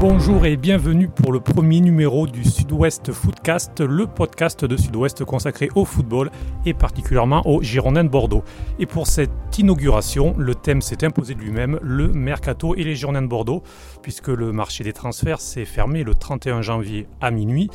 Bonjour et bienvenue pour le premier numéro du Sud-Ouest Footcast, le podcast de Sud-Ouest consacré au football et particulièrement aux Girondins de Bordeaux. Et pour cette inauguration, le thème s'est imposé de lui-même, le mercato et les Girondins de Bordeaux, puisque le marché des transferts s'est fermé le 31 janvier à minuit.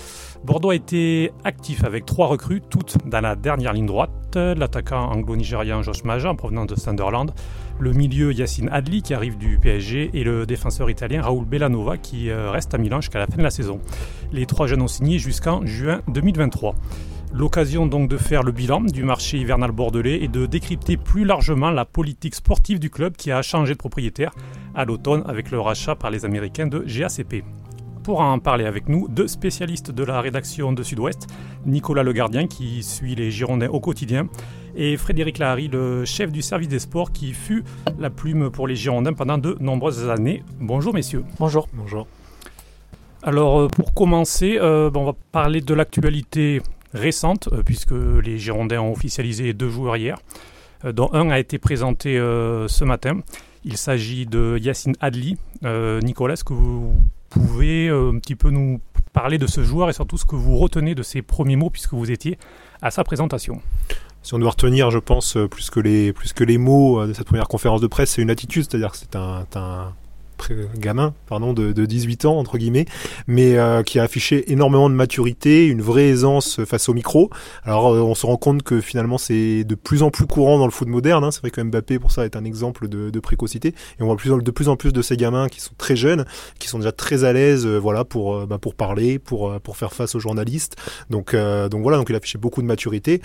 Bordeaux a été actif avec trois recrues, toutes dans la dernière ligne droite, l'attaquant anglo-nigérian Josh Maja en provenance de Sunderland, le milieu Yacine Adli qui arrive du PSG et le défenseur italien Raoul Bellanova qui euh, reste à Milan jusqu'à la fin de la saison. Les trois jeunes ont signé jusqu'en juin 2023. L'occasion donc de faire le bilan du marché hivernal bordelais et de décrypter plus largement la politique sportive du club qui a changé de propriétaire à l'automne avec le rachat par les Américains de GACP. Pour en parler avec nous, deux spécialistes de la rédaction de Sud-Ouest, Nicolas Le Gardien qui suit les Girondins au quotidien et Frédéric Lahari, le chef du service des sports qui fut la plume pour les Girondins pendant de nombreuses années. Bonjour messieurs. Bonjour. Bonjour. Alors euh, pour commencer, euh, on va parler de l'actualité récente, euh, puisque les Girondins ont officialisé deux joueurs hier, dont un a été présenté ce matin. Il s'agit de Yacine Adli. Nicolas, est-ce que vous pouvez un petit peu nous parler de ce joueur et surtout ce que vous retenez de ses premiers mots puisque vous étiez à sa présentation. Si on doit retenir, je pense, plus que les, plus que les mots de cette première conférence de presse, c'est une attitude, c'est-à-dire que c'est un, gamin pardon de, de 18 ans entre guillemets mais euh, qui a affiché énormément de maturité une vraie aisance face au micro. Alors euh, on se rend compte que finalement c'est de plus en plus courant dans le foot moderne hein. c'est vrai que Mbappé pour ça est un exemple de, de précocité. Et on voit plus, de plus en plus de ces gamins qui sont très jeunes qui sont déjà très à l'aise euh, voilà pour bah, pour parler pour pour faire face aux journalistes. Donc donc voilà donc il a affiché beaucoup de maturité.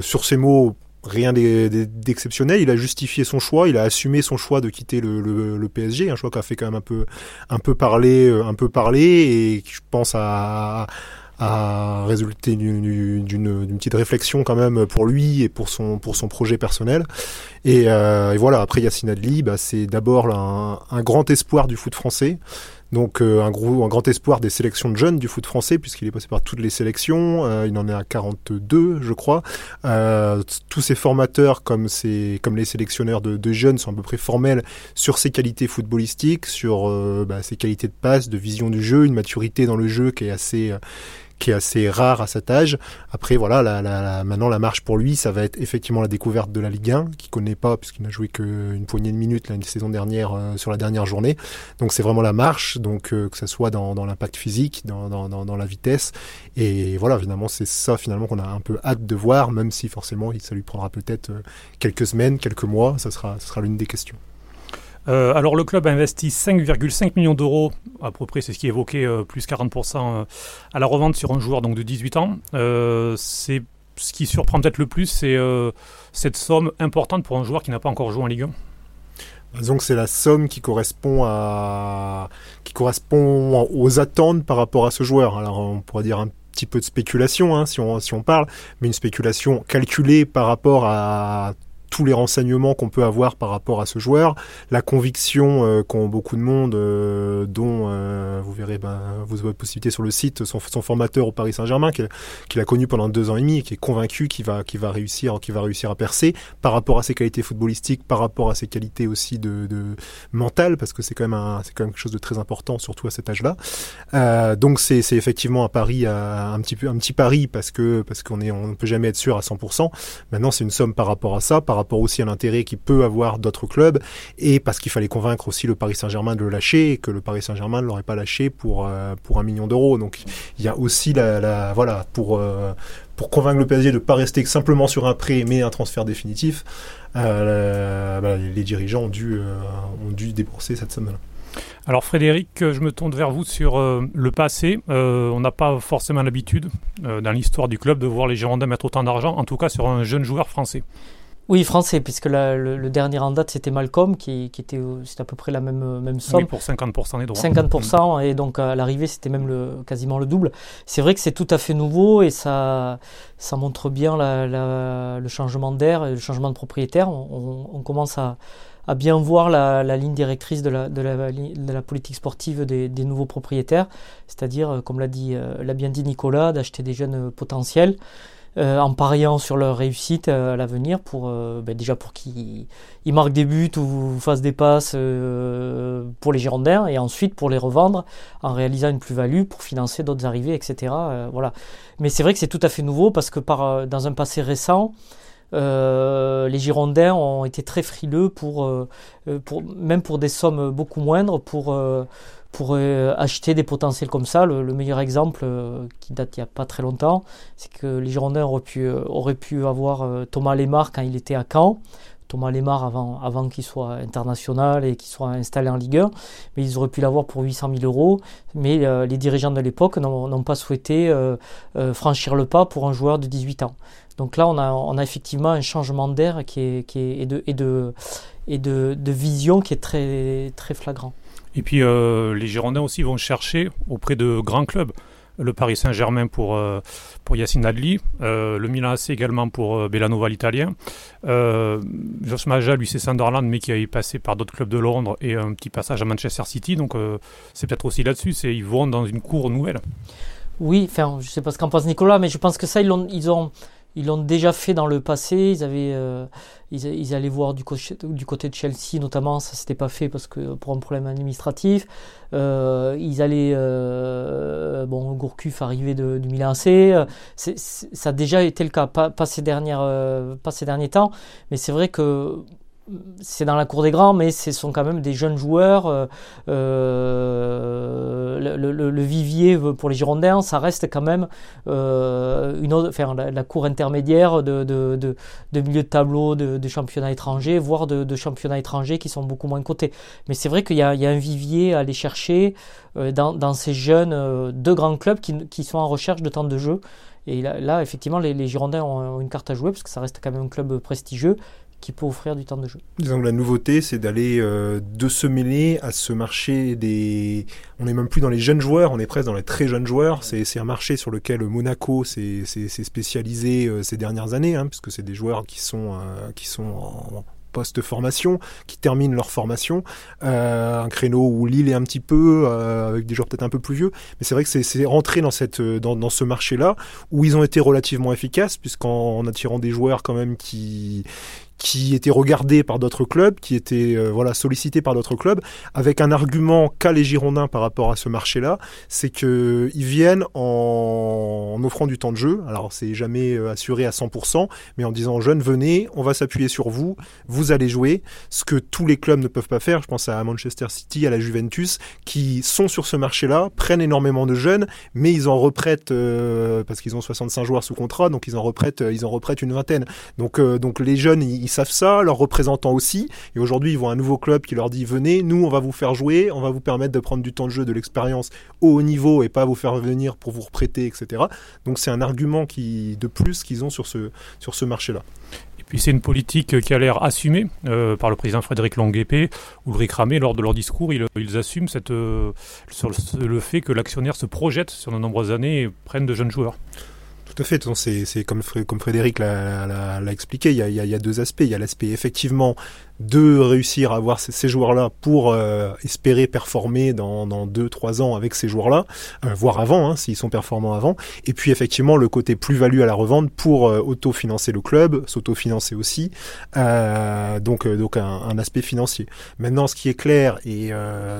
Sur ces mots rien d'exceptionnel. Il a justifié son choix, il a assumé son choix de quitter le, PSG, un choix qui a fait quand même un peu, un peu parler, euh, un peu parler, et je pense à a résulté d'une petite réflexion quand même pour lui et pour son pour son projet personnel. Et, euh, et voilà, après Yacine Adli, bah, c'est d'abord un, grand espoir du foot français. Donc euh, un, gros, un grand espoir des sélections de jeunes du foot français, puisqu'il est passé par toutes les sélections, euh, il en est à 42 je crois. Euh, tous ces formateurs comme, ces, comme les sélectionneurs de, de, jeunes sont à peu près formels sur ses qualités footballistiques, sur bah, ses qualités de passe, de vision du jeu, une maturité dans le jeu qui est assez qui est assez rare à cet âge. Après, voilà, la, la, maintenant la marche pour lui, ça va être effectivement la découverte de la Ligue 1, qu'il connaît pas puisqu'il n'a joué qu'une poignée de minutes la saison dernière euh, sur la dernière journée. Donc c'est vraiment la marche, donc euh, que ce soit dans, dans l'impact physique, dans, dans, dans, la vitesse. Et voilà, finalement, c'est ça finalement qu'on a un peu hâte de voir, même si forcément ça lui prendra peut-être euh, quelques semaines, quelques mois. Ça sera, ça sera l'une des questions. Euh, alors le club a investi 5,5 millions d'euros, à peu près c'est ce qui est évoqué, euh, plus 40% euh, à la revente sur un joueur donc de 18 ans. c'est ce qui surprend peut-être le plus, c'est cette somme importante pour un joueur qui n'a pas encore joué en Ligue 1. Disons c'est la somme qui correspond à qui correspond aux attentes par rapport à ce joueur. Alors on pourrait dire un petit peu de spéculation hein, si on parle, mais une spéculation calculée par rapport à tous les renseignements qu'on peut avoir par rapport à ce joueur, la conviction euh, qu'ont beaucoup de monde, euh, dont euh, vous verrez, ben, vous avez possibilité sur le site, son, son formateur au Paris Saint-Germain, qu'il a connu pendant deux ans et demi, et qui est convaincu qu'il va, qu'il va réussir, qu'il va réussir à percer, par rapport à ses qualités footballistiques, par rapport à ses qualités aussi de, de mentales, parce que c'est quand même c'est quand même quelque chose de très important, surtout à cet âge-là. Euh, donc c'est, c'est effectivement un pari, un petit peu, un petit pari, parce que parce qu'on est, on ne peut jamais être sûr à 100%. Maintenant, c'est une somme par rapport à ça, par rapport aussi à l'intérêt qu'il peut avoir d'autres clubs, et parce qu'il fallait convaincre aussi le Paris Saint-Germain de le lâcher, et que le Paris Saint-Germain ne l'aurait pas lâché pour, euh, pour un million d'euros. Donc il y a aussi la, voilà, pour, euh, pour convaincre le PSG de ne pas rester simplement sur un prêt, mais un transfert définitif, euh, bah, les dirigeants ont dû, ont dû débourser cette somme-là. Alors Frédéric, je me tourne vers vous sur le passé. on n'a pas forcément l'habitude dans l'histoire du club de voir les Girondins mettre autant d'argent, en tout cas sur un jeune joueur français. Oui, français, puisque le, dernier en date, c'était Malcolm, qui, qui était c'était à peu près la même, même somme. Oui, pour 50% des droits. 50%, et donc à l'arrivée, c'était même le, quasiment le double. C'est vrai que c'est tout à fait nouveau, et ça, ça montre bien la, le changement d'air et le changement de propriétaire. On, commence à, à, bien voir la, ligne directrice de la, de de la politique sportive des, des nouveaux propriétaires, c'est-à-dire, comme l'a dit, l'a bien dit Nicolas, d'acheter des jeunes potentiels. En pariant sur leur réussite à l'avenir pour ben, déjà pour qu'ils marquent des buts ou fassent des passes pour les Girondins et ensuite pour les revendre en réalisant une plus-value pour financer d'autres arrivées, etc. voilà. Mais c'est vrai que c'est tout à fait nouveau parce que par, dans un passé récent, euh, les Girondins ont été très frileux pour, euh, euh, pour, même pour des sommes beaucoup moindres pour, pour acheter des potentiels comme ça. Le, meilleur exemple, qui date il n'y a pas très longtemps, c'est que les Girondins auraient pu, pu avoir Thomas Lemar quand il était à Caen. Thomas Lemar avant, qu'il soit international et qu'il soit installé en Ligue 1, mais ils auraient pu l'avoir pour 800 000 euros. Mais les dirigeants de l'époque n'ont pas souhaité franchir le pas pour un joueur de 18 ans. Donc là, on a, effectivement un changement d'air et, de, vision qui est très flagrant. Et puis euh, les Girondins aussi vont chercher auprès de grands clubs. Le Paris Saint-Germain pour, euh, pour Yacine Adli, euh, le Milan AC également pour Bellanova l'italien. Josh Maja, lui c'est Sunderland mais qui a passé par d'autres clubs de Londres et un petit passage à Manchester City. Donc c'est peut-être aussi là-dessus, ils vont dans une cour nouvelle. Oui, enfin je sais pas ce qu'en pense Nicolas, mais je pense que ça ils ont ils l'ont déjà fait dans le passé. Ils avaient, euh, ils, allaient voir du, côté de Chelsea notamment. Ça s'était pas fait parce que pour un problème administratif. Euh, ils allaient, euh, bon, Gourcuff arrivé de, du Milan AC. ça a déjà été le cas, pas ces dernières, pas ces derniers temps. Mais c'est vrai que c'est dans la cour des grands, mais ce sont quand même des jeunes joueurs. Euh, euh, le, vivier pour les Girondins, ça reste quand même euh, une la, cour intermédiaire de, de, de, milieu de tableau de, championnats étrangers, voire de, championnats étrangers qui sont beaucoup moins cotés. Mais c'est vrai qu'il y, a un vivier à aller chercher dans, ces jeunes de grands clubs qui, sont en recherche de temps de jeu. Et là, effectivement, les Girondins ont une carte à jouer parce que ça reste quand même un club prestigieux qui peut offrir du temps de jeu. Disons que la nouveauté, c'est d'aller euh, de se mêler à ce marché des. On n'est même plus dans les jeunes joueurs, on est presque dans les très jeunes joueurs. C'est un marché sur lequel Monaco s'est spécialisé euh, ces dernières années, hein, puisque c'est des joueurs qui sont, euh, qui sont en, post-formation, qui terminent leur formation. un créneau où Lille est un petit peu, avec des joueurs peut-être un peu plus vieux. Mais c'est vrai que c'est rentré dans, cette, dans, dans ce marché-là, où ils ont été relativement efficaces, puisqu'en attirant des joueurs quand même qui, qui était regardé par d'autres clubs, qui était euh, voilà sollicité par d'autres clubs, avec un argument qu'a les Girondins par rapport à ce marché-là, c'est que ils viennent en, offrant du temps de jeu. Alors c'est jamais euh, assuré à 100%, mais en disant jeunes venez, on va s'appuyer sur vous, vous allez jouer, ce que tous les clubs ne peuvent pas faire. Je pense à Manchester City, à la Juventus, qui sont sur ce marché-là, prennent énormément de jeunes, mais ils en reprêtent euh, parce qu'ils ont 65 joueurs sous contrat, donc ils en reprêtent, ils en reprêtent une vingtaine. Donc donc les jeunes ils ils savent ça, leurs représentants aussi. Et aujourd'hui, ils voient un nouveau club qui leur dit venez, nous, on va vous faire jouer, on va vous permettre de prendre du temps de jeu, de l'expérience au haut niveau et pas vous faire venir pour vous reprêter, etc. Donc c'est un argument qui, de plus qu'ils ont sur ce, sur ce marché-là. Et puis c'est une politique qui a l'air assumée euh, par le président Frédéric Longuepé, Ulrich Ramé, lors de leur discours, ils, assument cette, euh, sur le, le, fait que l'actionnaire se projette sur de nombreuses années et prenne de jeunes joueurs. Tout à fait. C'est comme, Frédéric l'a expliqué. Il y, a, deux aspects. Il y a l'aspect effectivement de réussir à avoir ces, joueurs-là pour euh, espérer performer dans, dans deux, trois ans avec ces joueurs-là, euh, voire avant, hein, s'ils sont performants avant. Et puis effectivement le côté plus-value à la revente pour euh, autofinancer le club, s'autofinancer aussi. donc donc un, aspect financier. Maintenant, ce qui est clair et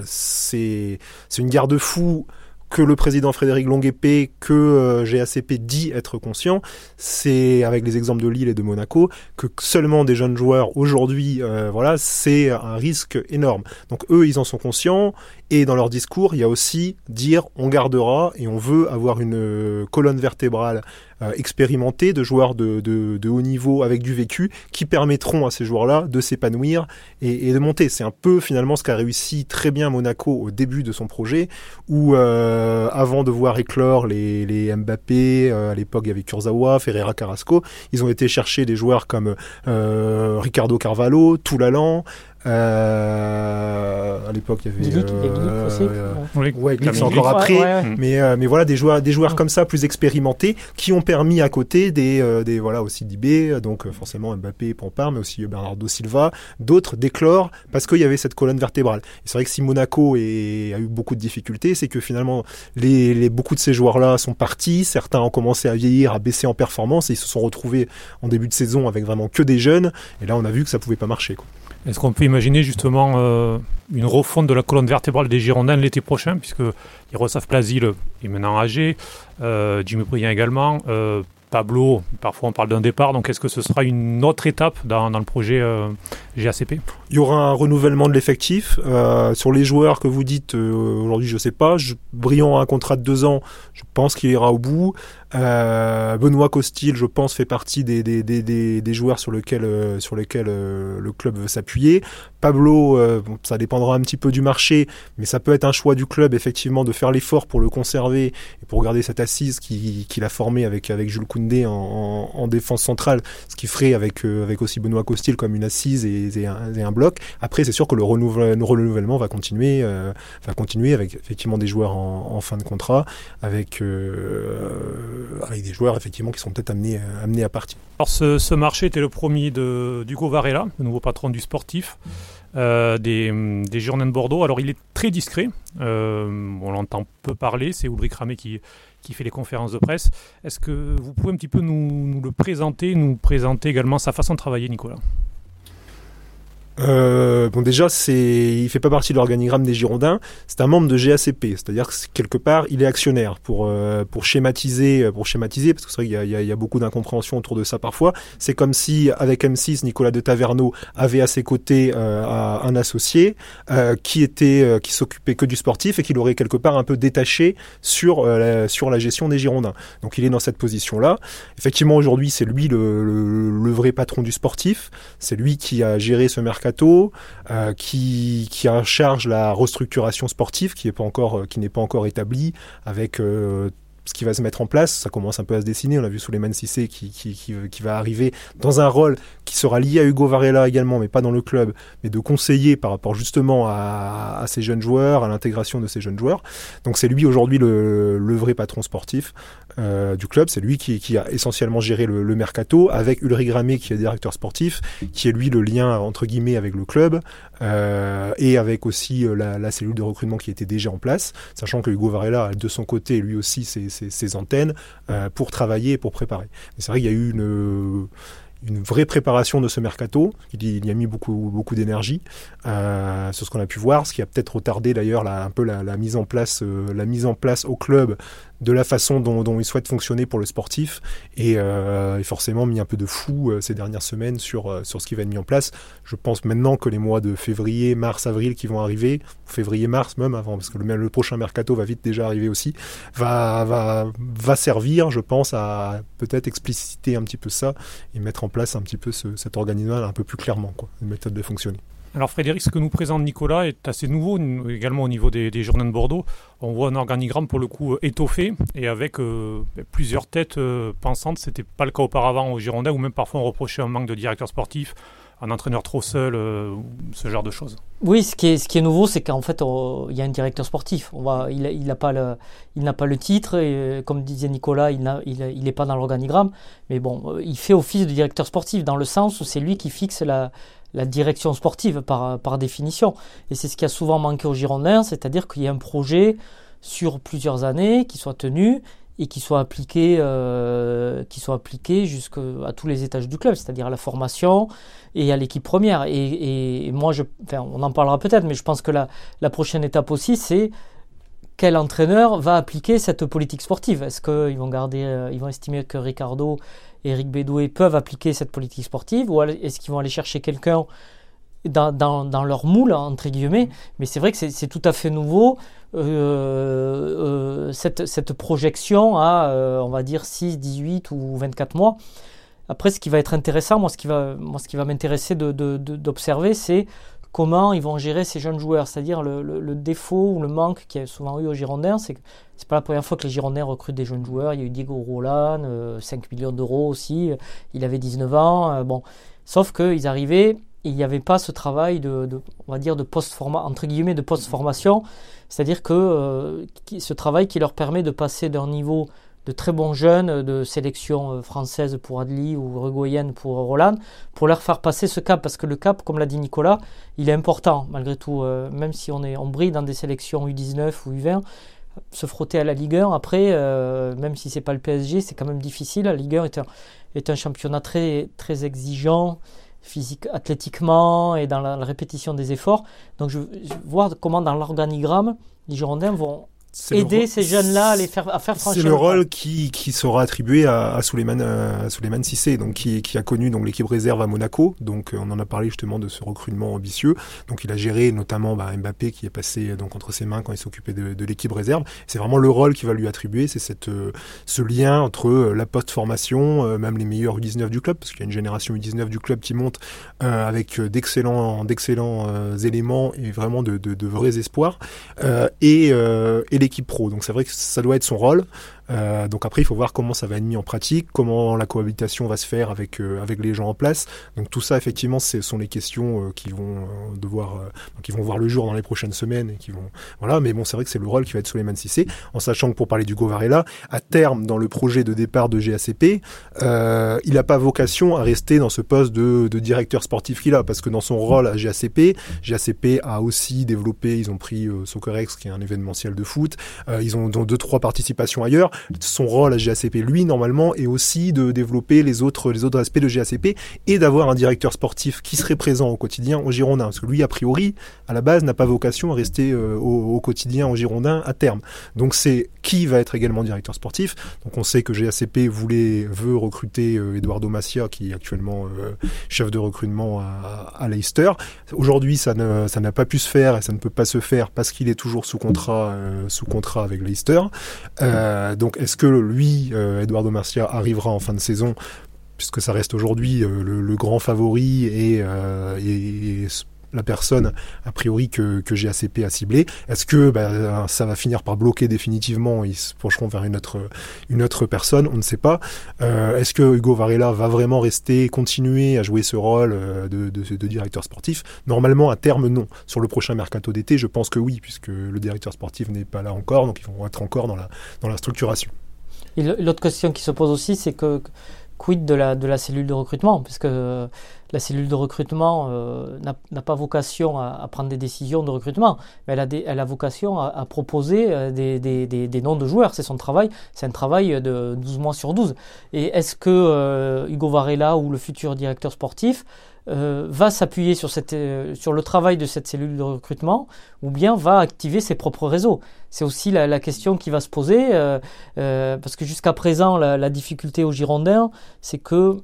c'est une garde-fou que le président Frédéric Longuepé, que euh, GACP dit être conscient, c'est avec les exemples de Lille et de Monaco que seulement des jeunes joueurs aujourd'hui, euh, voilà, c'est un risque énorme. Donc eux, ils en sont conscients et dans leur discours, il y a aussi dire on gardera et on veut avoir une euh, colonne vertébrale euh, expérimentés, de joueurs de, de, haut niveau avec du vécu, qui permettront à ces joueurs-là de s'épanouir et, de monter. C'est un peu finalement ce qu'a réussi très bien Monaco au début de son projet, où euh, avant de voir éclore les, les Mbappé, euh, à l'époque il y avait Kurzawa, Ferreira Carrasco, ils ont été chercher des joueurs comme Ricardo Carvalho, Toulalan, à l'époque, il y avait. Glick, euh, aussi. euh, Oui, Ouais, Glick, c'est encore après. Ouais, ouais. Mais, euh, mais voilà, des joueurs, des joueurs Mm. comme ça, plus expérimentés, qui ont permis à côté des, euh, des voilà, aussi d'IB, donc euh, forcément Mbappé et Pampard, mais aussi euh, Bernardo Silva, d'autres d'éclore, parce qu'il y avait cette colonne vertébrale. Et c'est vrai que si Monaco est- a eu beaucoup de difficultés, c'est que finalement, les, les, beaucoup de ces joueurs-là sont partis, certains ont commencé à vieillir, à baisser en performance, et ils se sont retrouvés en début de saison avec vraiment que des jeunes, et là on a vu que ça pouvait pas marcher. Quoi. Est-ce qu'on peut imaginer justement euh, une refonte de la colonne vertébrale des Girondins l'été prochain, puisque Yaroslav Plazil est maintenant âgé, euh, Jimmy Briand également, euh, Pablo, parfois on parle d'un départ, donc est-ce que ce sera une autre étape dans, le projet GACP Il y aura un renouvellement de l'effectif. Sur les joueurs que vous dites, aujourd'hui, je sais pas. Je, a un contrat de deux ans. Je pense qu'il ira au bout. Euh, Benoît Costil, je pense, fait partie des, joueurs sur lesquels, euh, euh, le club veut s'appuyer. Pablo, ça dépendra un petit peu du marché, mais ça peut être un choix du club, effectivement, de faire l'effort pour le conserver et pour garder cette assise qu'il a formée avec, avec Jules Koundé en, en, en défense centrale, ce qui ferait avec, aussi Benoît Costil comme une assise et, et, un, bloc. Après, c'est sûr que le, renouvelle- le renouvellement va continuer, va continuer avec effectivement des joueurs en, en fin de contrat, avec, avec des joueurs effectivement qui sont peut-être amenés, amenés à partir. Alors ce, marché était le premier de d'Hugo Varela, le nouveau patron du sportif. euh, des, des de Bordeaux. Alors il est très discret, euh, on l'entend peu parler, c'est Ulrich Ramé qui, qui fait les conférences de presse. Est-ce que vous pouvez un petit peu nous le présenter, nous présenter également sa façon de travailler, Nicolas? Euh, bon déjà c'est il fait pas partie de l'organigramme des Girondins. C'est un membre de GACP c'est-à-dire que quelque part il est actionnaire pour euh, pour schématiser pour schématiser parce que c'est vrai qu'il y y y a beaucoup d'incompréhension autour de ça parfois. C'est comme si avec M6 Nicolas de Taverneau avait à ses côtés euh, un associé euh, qui était euh, qui s'occupait que du sportif et qui l'aurait quelque part un peu détaché sur euh, la, sur la gestion des Girondins. Donc il est dans cette position là effectivement aujourd'hui c'est lui le, le, le vrai patron du sportif. C'est lui qui a géré ce euh, qui, qui en charge la restructuration sportive, qui n'est pas encore, euh, qui n'est pas encore établie, avec euh, ce qui va se mettre en place. Ça commence un peu à se dessiner. On a vu Souleymane Sissé qui, qui, qui, va arriver dans un rôle qui sera lié à Hugo Varela également, mais pas dans le club, mais de conseiller par rapport justement à, ces jeunes joueurs, à l'intégration de ces jeunes joueurs. Donc c'est lui aujourd'hui le, vrai patron sportif euh, du club. C'est lui qui, a essentiellement géré le, mercato, avec Ulrich Gramé qui est directeur sportif, qui est lui le lien entre guillemets avec le club euh, et avec aussi euh, la, la cellule de recrutement qui était déjà en place, sachant que Hugo Varela de son côté lui aussi ses, ses, ses antennes euh, pour travailler et pour préparer. C'est vrai qu'il y a eu une une vraie préparation de ce mercato. Il y, a mis beaucoup, beaucoup d'énergie euh, sur ce qu'on a pu voir, ce qui a peut-être retardé d'ailleurs un peu la, mise en place, euh, la mise en place au club de la façon dont, dont il souhaite fonctionner pour le sportif et, euh, forcément mis un peu de euh, ces dernières semaines sur, sur ce qui va être mis en place. Je pense maintenant que les mois de février, mars, avril qui vont arriver, février, mars même avant, parce que le, le prochain mercato va vite déjà arriver aussi, va, va, va servir, je pense, à peut-être expliciter un petit peu ça et mettre en place un petit peu ce, cet organisme un peu plus clairement, une méthode de fonctionner. Alors Frédéric, ce que nous présente Nicolas est assez nouveau également au niveau des, des Girondins de Bordeaux. On voit un organigramme pour le coup euh, étoffé et avec euh, plusieurs têtes euh, pensantes. C'était pas le cas auparavant aux Girondins où même parfois on reprochait un manque de directeur sportif, un entraîneur trop seul, euh, ce genre de choses. Oui, ce qui est, nouveau, c'est qu'en fait, il y a un directeur sportif. Il, n'a pas le, titre. Et, euh, comme disait Nicolas, il n'a, il, a- il est pas dans l'organigramme. Mais bon, euh, il fait office de directeur sportif dans le sens où c'est lui qui fixe la, direction sportive par, par définition. Et c'est ce qui a souvent manqué aux Girondins, c'est-à-dire qu'il y a un projet sur plusieurs années qui soit tenu et qui soit appliqué, euh, qui appliqué jusqu'à tous les étages du club, c'est-à-dire à la formation et à l'équipe première. Et, moi, on en parlera peut-être, mais je pense que la, prochaine étape aussi, c'est quel entraîneur va appliquer cette politique sportive? Est-ce qu'ils vont garder, euh, ils vont estimer que Ricardo et Eric Bédoué peuvent appliquer cette politique sportive, ou est-ce qu'ils vont aller chercher quelqu'un dans, leur moule, entre guillemets? Mais c'est vrai que c'est tout à fait nouveau, euh, euh, cette, projection à, euh, on va dire, 6, 18 ou 24 mois. Après, ce qui va être intéressant, moi, ce qui va, moi, ce m'intéresser d'observer, c'est comment ils vont gérer ces jeunes joueurs. C'est-à-dire le, défaut ou le manque qu'il y a souvent eu aux Girondins, c'est que c'est pas la première fois que les Girondins recrutent des jeunes joueurs. Il y a eu Diego Roland, euh, 5 millions d'euros aussi. Il avait 19 ans. Bon, sauf qu'ils arrivaient il n'y avait pas ce travail de, on va dire de post entre guillemets de post formation, c'est-à-dire que ce travail qui leur permet de passer d'un niveau de très bons jeunes de sélection euh, française pour Adli ou uruguayenne pour Roland, pour leur faire passer ce cap, parce que le cap, comme l'a dit Nicolas, il est important malgré tout, euh, même si on, est, on brille dans des sélections U19 ou U20, se frotter à la Ligue 1, après, euh, même si c'est pas le PSG, c'est quand même difficile. La Ligue 1 est un, est un championnat très, très exigeant, physique, athlétiquement et dans la, répétition des efforts. Donc je, je voir comment dans l'organigramme, les Girondins vont aider ces jeunes-là à les faire à faire franchir. C'est le rôle qui, qui sera attribué à, à Souleymane à Souleymane Cissé, donc qui, qui a connu donc l'équipe réserve à Monaco. Donc euh, on en a parlé justement de ce recrutement ambitieux. Donc il a géré notamment bah, Mbappé qui est passé donc entre ses mains quand il s'occupait de, de l'équipe réserve. C'est vraiment le rôle qui va lui attribuer, c'est cette euh, ce lien entre euh, la post-formation, même les meilleurs U19 du club, parce qu'il y a une génération U19 du club qui monte avec d'excellents d'excellents éléments et vraiment de, de, de vrais espoirs et, et l'équipe pro. Donc c'est vrai que ça doit être son rôle. Euh, donc après, il faut voir comment ça va être mis en pratique, comment la cohabitation va se faire avec euh, avec les gens en place. Donc tout ça, effectivement, ce sont les questions euh, qui vont devoir, qui vont voir le jour dans les prochaines semaines et qui vont, voilà. Mais bon, c'est vrai que c'est le rôle qui va être Suleiman Sissé, en sachant que pour parler du Varela, à terme, dans le projet de départ de GACP, il n'a pas vocation à rester dans ce poste de, de directeur sportif qu'il a, parce que dans son rôle à GACP, GACP a aussi développé, ils ont pris Soccerex, qui est un événementiel de foot, ils ont deux trois participations ailleurs son rôle à GACP, lui, normalement, est aussi de développer les autres, les autres aspects de GACP et d'avoir un directeur sportif qui serait présent au quotidien au Girondin. Parce que lui, a priori, à la base, n'a pas vocation à rester euh, au, quotidien au Girondin à terme. Donc c'est qui va être également directeur sportif. Donc on sait que GACP voulait, veut recruter euh, Eduardo Macia, qui est actuellement euh, chef de recrutement à, à Leicester. Aujourd'hui, ça ne, ça n'a pas pu se faire et ça ne peut pas se faire parce qu'il est toujours sous contrat, sous contrat avec Leicester. donc est-ce que lui, Eduardo Macia, arrivera en fin de saison puisque ça reste aujourd'hui le, grand favori et, et, la personne a priori que, que GACP a ciblé. Est-ce que bah, ça va finir par bloquer définitivement Ils se pencheront vers une autre, une autre personne? On ne sait pas. Euh, est-ce que Hugo Varela va vraiment rester, continuer à jouer ce rôle euh, de, de, directeur sportif? Normalement, à terme, non. Sur le prochain mercato d'été, je pense que oui, puisque le directeur sportif n'est pas là encore, donc ils vont être encore dans la, dans la structuration. L'autre question qui se pose aussi, c'est que quid de la, de la cellule de recrutement? Puisque la cellule de recrutement euh, n'a pas vocation à, prendre des décisions de recrutement, mais elle a, vocation à, proposer euh, des, noms de joueurs. C'est son travail, c'est un travail de 12 mois sur 12. Et est-ce que euh, Hugo Varela ou le futur directeur sportif va s'appuyer sur, le travail de cette cellule de recrutement ou bien va activer ses propres réseaux? C'est aussi la, question qui va se poser, parce que jusqu'à présent, la difficulté aux Girondins, c'est que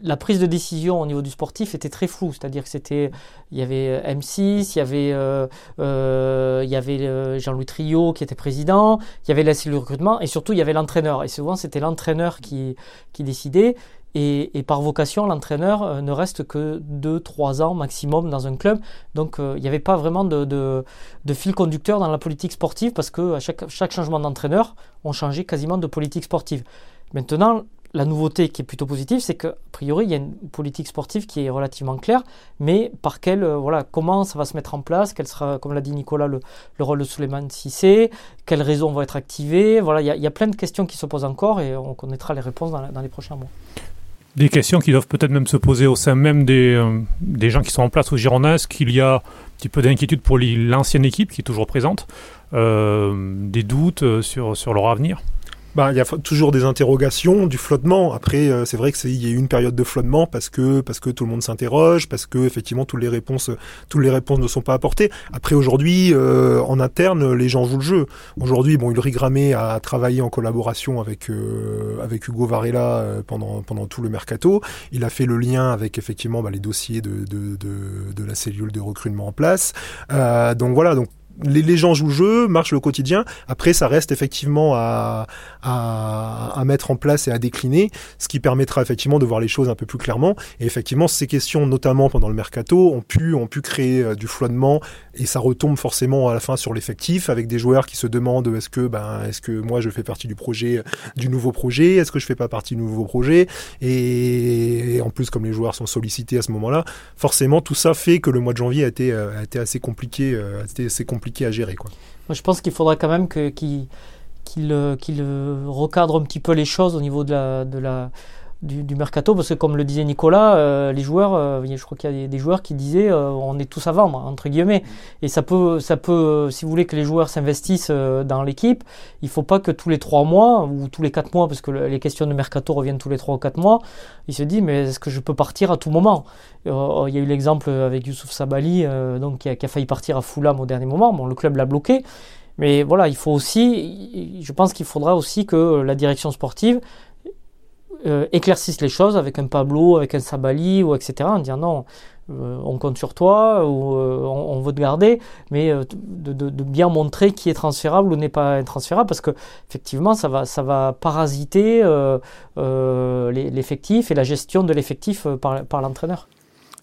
la prise de décision au niveau du sportif était très floue, c'est-à-dire que c'était, il y avait euh, M6, il y avait, euh, euh, Jean-Louis Trio qui était président, il y avait la cellule recrutement et surtout il y avait l'entraîneur. Et souvent c'était l'entraîneur qui, décidait. Et, par vocation, l'entraîneur ne reste que 2-3 ans maximum dans un club. Donc il n'y avait pas vraiment de, fil conducteur dans la politique sportive parce que chaque, chaque changement d'entraîneur, on changeait quasiment de politique sportive. Maintenant, la nouveauté qui est plutôt positive, c'est qu'a priori, il y a une politique sportive qui est relativement claire, mais par quel, euh, voilà, comment ça va se mettre en place, quel sera, comme l'a dit Nicolas, le, rôle de Suleiman Sissé, quelles raisons vont être activées, voilà, il y, a, plein de questions qui se posent encore et on connaîtra les réponses dans, les prochains mois. Des questions qui doivent peut-être même se poser au sein même des, euh, gens qui sont en place au Girondins, est-ce qu'il y a un petit peu d'inquiétude pour l'ancienne équipe qui est toujours présente, euh, des doutes sur leur avenir? Bah, il y a toujours des interrogations, du flottement. Après, euh, c'est vrai que c'est il y a eu une période de flottement parce que parce que tout le monde s'interroge, parce que effectivement toutes les réponses toutes les réponses ne sont pas apportées. Après aujourd'hui, euh, en interne, les gens jouent le jeu. Aujourd'hui, bon, Ulrich Gramé a travaillé en collaboration avec euh, avec Hugo Varela pendant pendant tout le mercato. Il a fait le lien avec effectivement bah, les dossiers de, de, de, de la cellule de recrutement en place. donc voilà, donc les, gens jouent le jeu, marchent le quotidien. Après, ça reste effectivement à, à, mettre en place et à décliner, ce qui permettra effectivement de voir les choses un peu plus clairement. Et effectivement, ces questions, notamment pendant le mercato, ont pu, ont pu créer euh, du flottement et ça retombe forcément à la fin sur l'effectif avec des joueurs qui se demandent est-ce que, ben, est-ce que moi je fais partie du projet, du nouveau projet, est-ce que je fais pas partie du nouveau projet? Et, en plus, comme les joueurs sont sollicités à ce moment-là, forcément tout ça fait que le mois de janvier a été, euh, a été assez compliqué, a été assez compliqué à gérer. Moi, je pense qu'il faudra quand même qu'il, euh, euh, recadre un petit peu les choses au niveau de la, de la, du, mercato, parce que comme le disait Nicolas, euh, les joueurs, euh, je crois qu'il y a des, joueurs qui disaient euh, on est tous à vendre, entre guillemets. Et ça peut, ça peut si vous voulez que les joueurs s'investissent dans l'équipe, il faut pas que tous les trois mois ou tous les quatre mois, parce que les questions de mercato reviennent tous les trois ou quatre mois, ils se disent mais est-ce que je peux partir à tout moment? Il y a eu l'exemple avec Youssouf Sabali, donc qui a, qui a, failli partir à Fulham au dernier moment. Bon, le club l'a bloqué. Mais voilà, il faut aussi, je pense qu'il faudra aussi que la direction sportive euh, éclaircissent les choses avec un Pablo, avec un Sabali, etc. En disant non, euh, on compte sur toi, ou euh, on, veut te garder, mais de, bien montrer qui est transférable ou n'est pas intransférable, parce que effectivement, ça va, ça va parasiter l'effectif et la gestion de l'effectif par, par l'entraîneur.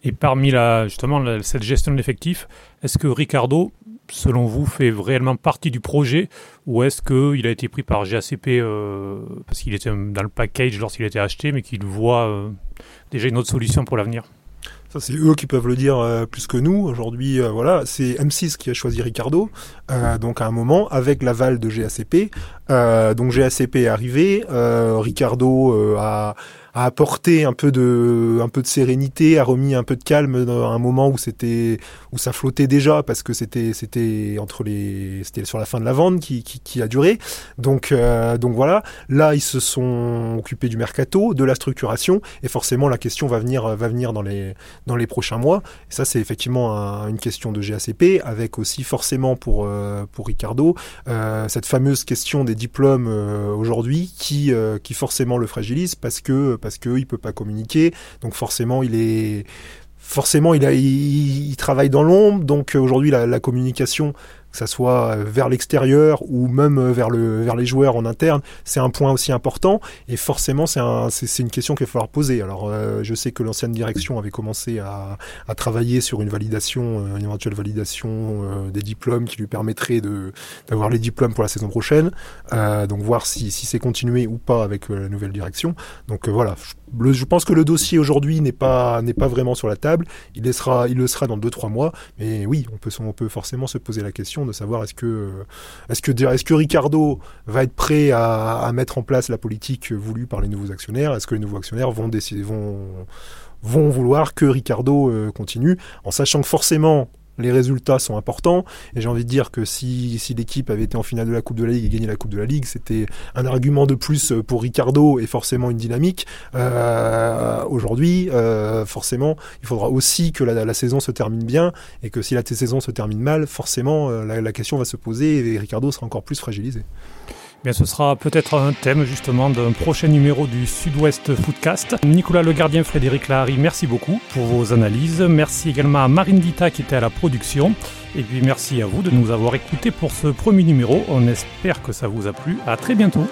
Et parmi la, justement cette gestion de l'effectif, est-ce que Ricardo selon vous, fait réellement partie du projet ou est-ce qu'il a été pris par GACP euh, parce qu'il était dans le package lorsqu'il a été acheté, mais qu'il voit euh, déjà une autre solution pour l'avenir? Ça, c'est eux qui peuvent le dire euh, plus que nous. Aujourd'hui, voilà, c'est M6 qui a choisi Ricardo, donc à un moment, avec l'aval de GACP. Donc GACP est arrivé, Ricardo a a apporté un peu de un peu de sérénité, a remis un peu de calme dans un moment où c'était où ça flottait déjà parce que c'était c'était entre les c'était sur la fin de la vente qui, qui, qui a duré. Donc euh, donc voilà, là ils se sont occupés du mercato, de la structuration et forcément la question va venir va venir dans les dans les prochains mois. Et ça c'est effectivement une question de GACP avec aussi forcément pour euh, pour Ricardo euh, cette fameuse question des diplômes aujourd'hui qui qui forcément le fragilise parce que parce qu'il peut pas communiquer. Donc forcément, il est forcément il, a, il, travaille dans l'ombre. Donc aujourd'hui, la, la, communication que ça soit euh, vers l'extérieur ou même euh, vers, le, vers les joueurs en interne, c'est un point aussi important. Et forcément, c'est un, une question qu'il va falloir poser. Alors, euh, je sais que l'ancienne direction avait commencé à, travailler sur une validation, une éventuelle validation des diplômes qui lui permettrait d'avoir les diplômes pour la saison prochaine. Donc, voir si, c'est continué ou pas avec la nouvelle direction. Donc, voilà. Je pense que le dossier aujourd'hui n'est pas, n'est pas vraiment sur la table. Il, il le sera dans 2-3 mois. Mais oui, on peut, on peut forcément se poser la question de savoir est-ce que, est-ce que, est-ce que Ricardo va être prêt à, mettre en place la politique voulue par les nouveaux actionnaires? Est-ce que les nouveaux actionnaires vont décider, vont, vont vouloir que Ricardo euh, continue, en sachant que forcément les résultats sont importants. Et j'ai envie de dire que si, si l'équipe avait été en finale de la Coupe de la Ligue et gagné la Coupe de la Ligue, c'était un argument de plus pour Ricardo et forcément une dynamique. Euh, Aujourd'hui, euh, forcément, il faudra aussi que la, saison se termine bien et que si la saison se termine mal, forcément, euh, la question va se poser et Ricardo sera encore plus fragilisé ce sera peut-être un thème justement d'un prochain numéro du Sud-Ouest Footcast. Nicolas Le Gardien, Frédéric Lahari, merci beaucoup pour vos analyses. Merci également à Marine Dita qui était à la production. Et puis merci à vous de nous avoir écoutés pour ce premier numéro. On espère que ça vous a plu. À très bientôt.